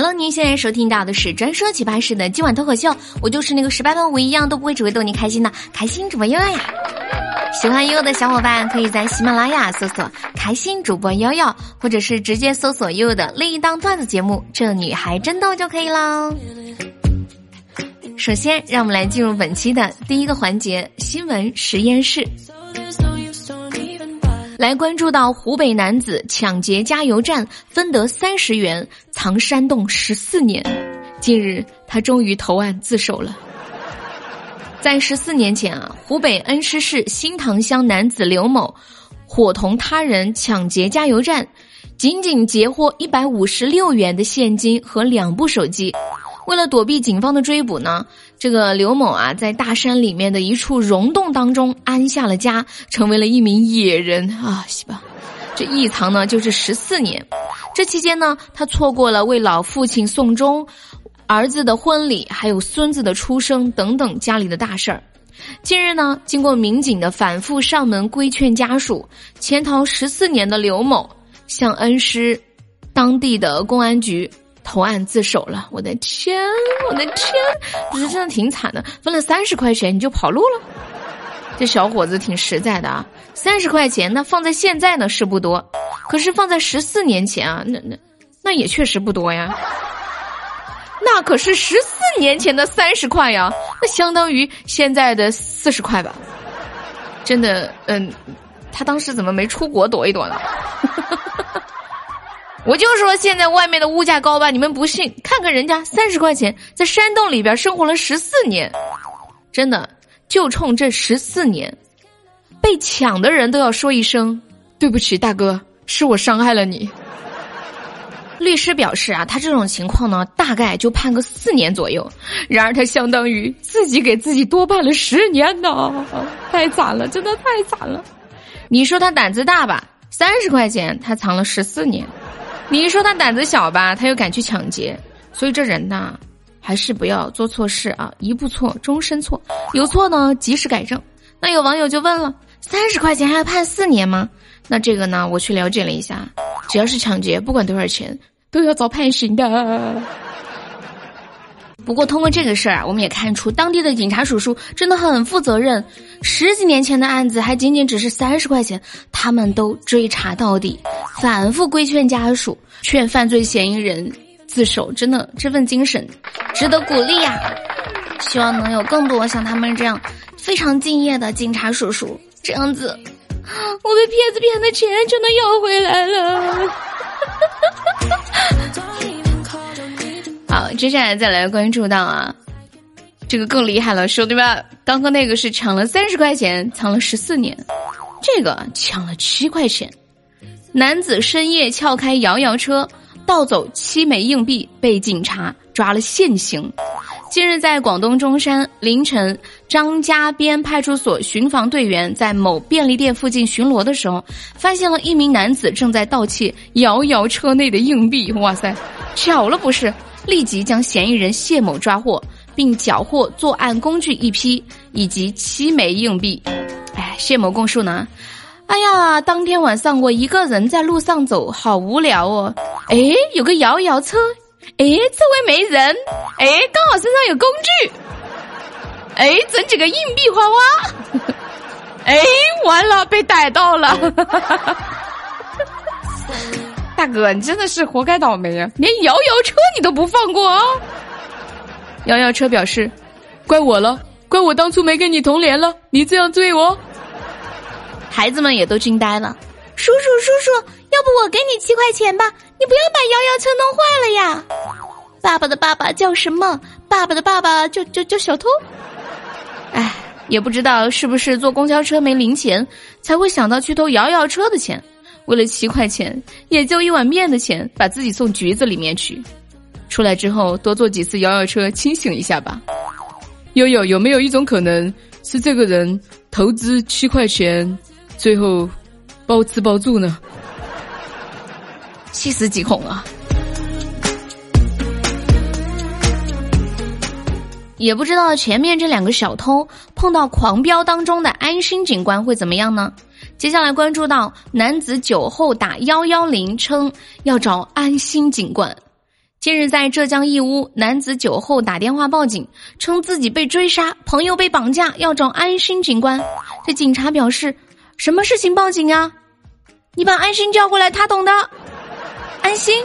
Hello，您现在收听到的是专说奇葩事的今晚脱口秀，我就是那个十八般武艺一样都不会，只会逗你开心的开心主播悠悠呀。喜欢悠悠的小伙伴可以在喜马拉雅搜索“开心主播悠悠”，或者是直接搜索悠悠的另一档段子节目《这女孩真逗》就可以了。首先，让我们来进入本期的第一个环节——新闻实验室。来关注到湖北男子抢劫加油站分得三十元藏山洞十四年，近日他终于投案自首了。在十四年前啊，湖北恩施市新塘乡男子刘某伙同他人抢劫加油站，仅仅截获一百五十六元的现金和两部手机。为了躲避警方的追捕呢，这个刘某啊，在大山里面的一处溶洞当中安下了家，成为了一名野人啊，是吧？这一藏呢就是十四年。这期间呢，他错过了为老父亲送终、儿子的婚礼，还有孙子的出生等等家里的大事儿。近日呢，经过民警的反复上门规劝家属，潜逃十四年的刘某向恩施当地的公安局。投案自首了，我的天，我的天，不是真的挺惨的，分了三十块钱你就跑路了，这小伙子挺实在的啊，三十块钱那放在现在呢是不多，可是放在十四年前啊，那那那也确实不多呀，那可是十四年前的三十块呀，那相当于现在的四十块吧，真的，嗯，他当时怎么没出国躲一躲呢？我就说现在外面的物价高吧，你们不信？看看人家三十块钱在山洞里边生活了十四年，真的就冲这十四年，被抢的人都要说一声对不起，大哥，是我伤害了你。律师表示啊，他这种情况呢，大概就判个四年左右。然而他相当于自己给自己多判了十年呢，太惨了，真的太惨了。你说他胆子大吧？三十块钱他藏了十四年。你说他胆子小吧，他又敢去抢劫，所以这人呐，还是不要做错事啊！一步错，终身错。有错呢，及时改正。那有网友就问了：三十块钱还要判四年吗？那这个呢，我去了解了一下，只要是抢劫，不管多少钱，都要遭判刑的。不过通过这个事儿啊，我们也看出当地的警察叔叔真的很负责任。十几年前的案子还仅仅只是三十块钱，他们都追查到底，反复规劝家属，劝犯罪嫌疑人自首，真的这份精神值得鼓励呀！希望能有更多像他们这样非常敬业的警察叔叔，这样子，我被骗子骗的钱就能要回来了。好，接下来再来关注到啊，这个更厉害了，兄弟们，刚刚那个是抢了三十块钱，藏了十四年，这个抢了七块钱，男子深夜撬开摇摇车，盗走七枚硬币，被警察抓了现行。近日，在广东中山凌晨，张家边派出所巡防队员在某便利店附近巡逻的时候，发现了一名男子正在盗窃摇摇车内的硬币。哇塞，巧了不是？立即将嫌疑人谢某抓获，并缴获作案工具一批以及七枚硬币。哎，谢某供述呢？哎呀，当天晚上我一个人在路上走，好无聊哦。哎，有个摇摇车，哎，周围没人，哎，刚好身上有工具，哎，整几个硬币花花，哎，完了，被逮到了。大哥，你真的是活该倒霉啊！连摇摇车你都不放过啊！摇摇车表示，怪我了，怪我当初没跟你同联了，你这样对我。孩子们也都惊呆了。叔叔，叔叔，要不我给你七块钱吧？你不要把摇摇车弄坏了呀！爸爸的爸爸叫什么？爸爸的爸爸叫叫叫小偷。哎，也不知道是不是坐公交车没零钱，才会想到去偷摇摇车的钱。为了七块钱，也就一碗面的钱，把自己送局子里面去。出来之后多坐几次摇摇车，清醒一下吧。悠悠，有没有一种可能是这个人投资七块钱，最后包吃包住呢？细思极恐啊！也不知道前面这两个小偷碰到狂飙当中的安心警官会怎么样呢？接下来关注到男子酒后打幺幺零，称要找安心警官。近日在浙江义乌，男子酒后打电话报警，称自己被追杀，朋友被绑架，要找安心警官。这警察表示：“什么事情报警啊？你把安心叫过来，他懂的。”安心。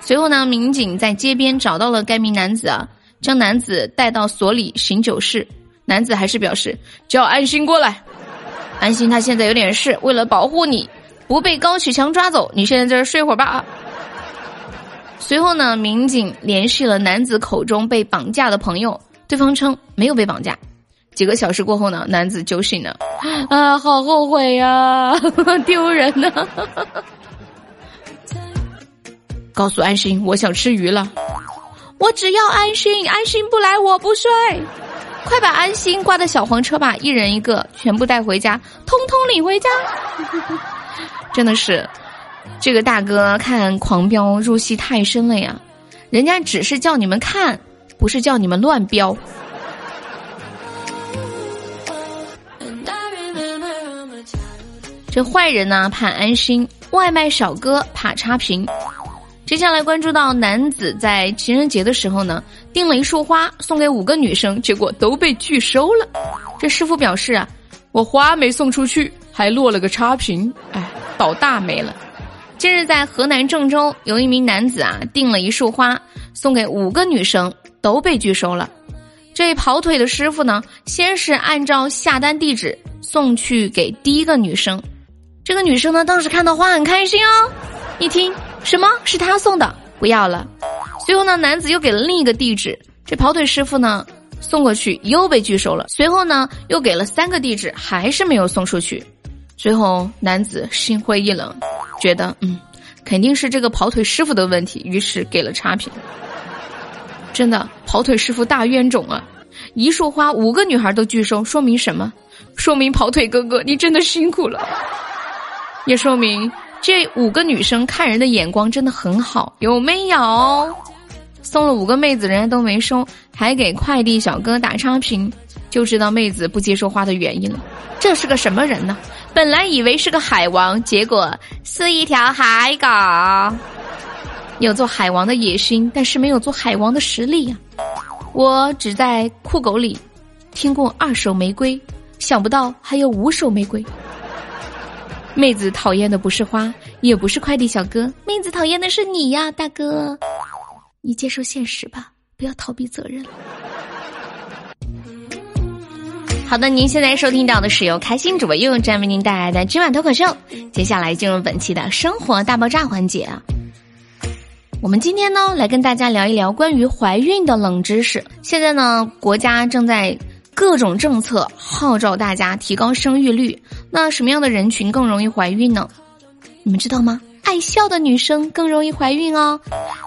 随后呢，民警在街边找到了该名男子啊，将男子带到所里醒酒室。男子还是表示叫安心过来。安心他现在有点事，为了保护你不被高启强抓走，你现在在这睡会儿吧。随后呢，民警联系了男子口中被绑架的朋友，对方称没有被绑架。几个小时过后呢，男子酒醒了，啊，好后悔呀，丢人呐！告诉安心，我想吃鱼了。我只要安心，安心不来我不睡。快把安心挂在小黄车吧，一人一个，全部带回家，通通领回家。真的是。这个大哥看《狂飙》入戏太深了呀，人家只是叫你们看，不是叫你们乱飙。这坏人呢怕安心，外卖小哥怕差评。接下来关注到男子在情人节的时候呢，订了一束花送给五个女生，结果都被拒收了。这师傅表示啊，我花没送出去，还落了个差评，哎，倒大霉了。近日，在河南郑州，有一名男子啊订了一束花送给五个女生，都被拒收了。这跑腿的师傅呢，先是按照下单地址送去给第一个女生，这个女生呢当时看到花很开心哦，一听什么是他送的，不要了。随后呢，男子又给了另一个地址，这跑腿师傅呢送过去又被拒收了。随后呢，又给了三个地址，还是没有送出去。最后，男子心灰意冷，觉得嗯，肯定是这个跑腿师傅的问题，于是给了差评。真的，跑腿师傅大冤种啊！一束花五个女孩都拒收，说明什么？说明跑腿哥哥你真的辛苦了，也说明这五个女生看人的眼光真的很好，有没有？送了五个妹子，人家都没收，还给快递小哥打差评，就知道妹子不接受花的原因了。这是个什么人呢？本来以为是个海王，结果是一条海狗。有做海王的野心，但是没有做海王的实力呀。我只在酷狗里听过二手玫瑰，想不到还有五手玫瑰。妹子讨厌的不是花，也不是快递小哥，妹子讨厌的是你呀，大哥。你接受现实吧，不要逃避责任。好的，您现在收听到的是由开心主播悠悠站为您带来的今晚脱口秀。接下来进入本期的生活大爆炸环节啊！我们今天呢来跟大家聊一聊关于怀孕的冷知识。现在呢，国家正在各种政策号召大家提高生育率。那什么样的人群更容易怀孕呢？你们知道吗？爱笑的女生更容易怀孕哦。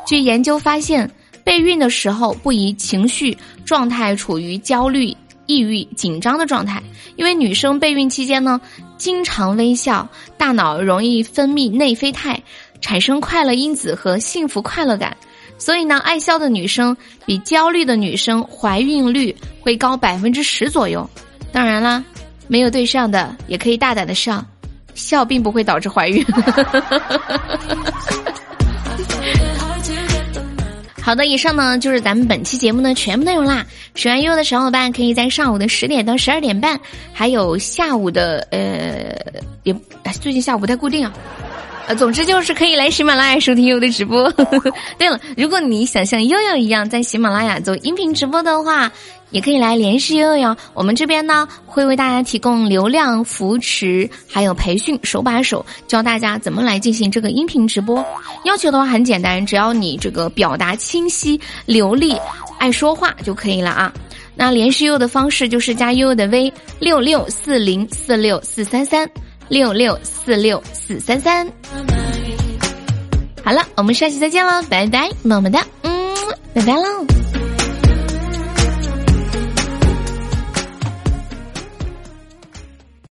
据研究发现，备孕的时候不宜情绪状态处于焦虑。抑郁紧张的状态，因为女生备孕期间呢，经常微笑，大脑容易分泌内啡肽，产生快乐因子和幸福快乐感，所以呢，爱笑的女生比焦虑的女生怀孕率会高百分之十左右。当然啦，没有对象的也可以大胆的笑，笑并不会导致怀孕。好的，以上呢就是咱们本期节目的全部内容啦。喜欢悠悠的小伙伴，可以在上午的十点到十二点半，还有下午的呃，也最近下午不太固定啊。呃，总之就是可以来喜马拉雅收听悠悠的直播。对了，如果你想像悠悠一样在喜马拉雅做音频直播的话。也可以来联系悠悠，我们这边呢会为大家提供流量扶持，还有培训，手把手教大家怎么来进行这个音频直播。要求的话很简单，只要你这个表达清晰流利，爱说话就可以了啊。那联系悠悠的方式就是加悠悠的 V 六六四零四六四三三六六四六四三三。好了，我们下期再见了，拜拜，么么哒，嗯，拜拜喽。